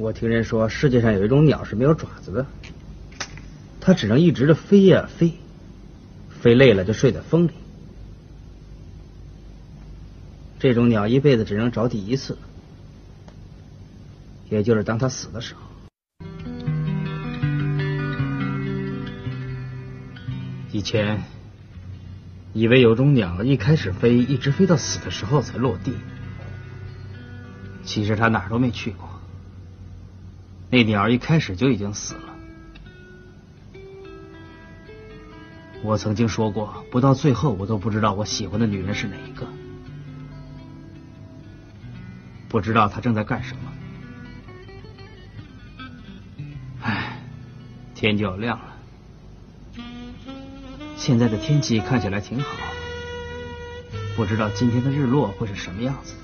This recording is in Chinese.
我听人说，世界上有一种鸟是没有爪子的，它只能一直的飞呀飞，飞累了就睡在风里。这种鸟一辈子只能着地一次，也就是当它死的时候。以前以为有种鸟一开始飞，一直飞到死的时候才落地，其实它哪儿都没去过。那鸟儿一开始就已经死了。我曾经说过，不到最后，我都不知道我喜欢的女人是哪一个，不知道她正在干什么。唉，天就要亮了。现在的天气看起来挺好，不知道今天的日落会是什么样子。